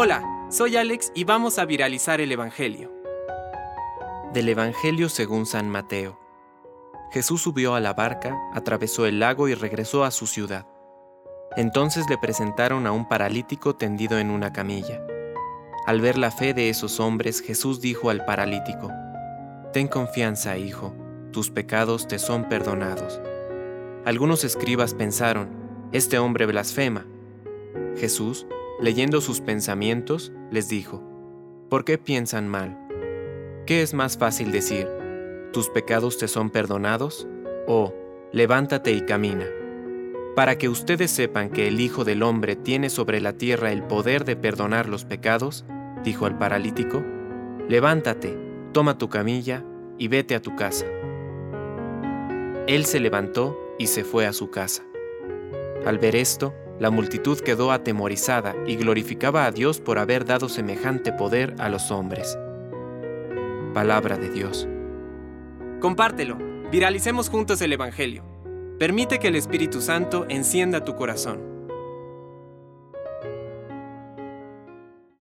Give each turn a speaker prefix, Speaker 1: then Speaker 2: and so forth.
Speaker 1: Hola, soy Alex y vamos a viralizar el Evangelio.
Speaker 2: Del Evangelio según San Mateo. Jesús subió a la barca, atravesó el lago y regresó a su ciudad. Entonces le presentaron a un paralítico tendido en una camilla. Al ver la fe de esos hombres, Jesús dijo al paralítico, Ten confianza, hijo, tus pecados te son perdonados. Algunos escribas pensaron, Este hombre blasfema. Jesús, leyendo sus pensamientos, les dijo, ¿por qué piensan mal? ¿Qué es más fácil decir, tus pecados te son perdonados? o levántate y camina? Para que ustedes sepan que el Hijo del Hombre tiene sobre la tierra el poder de perdonar los pecados, dijo al paralítico, levántate, toma tu camilla y vete a tu casa. Él se levantó y se fue a su casa. Al ver esto, la multitud quedó atemorizada y glorificaba a Dios por haber dado semejante poder a los hombres. Palabra de Dios.
Speaker 1: Compártelo, viralicemos juntos el Evangelio. Permite que el Espíritu Santo encienda tu corazón.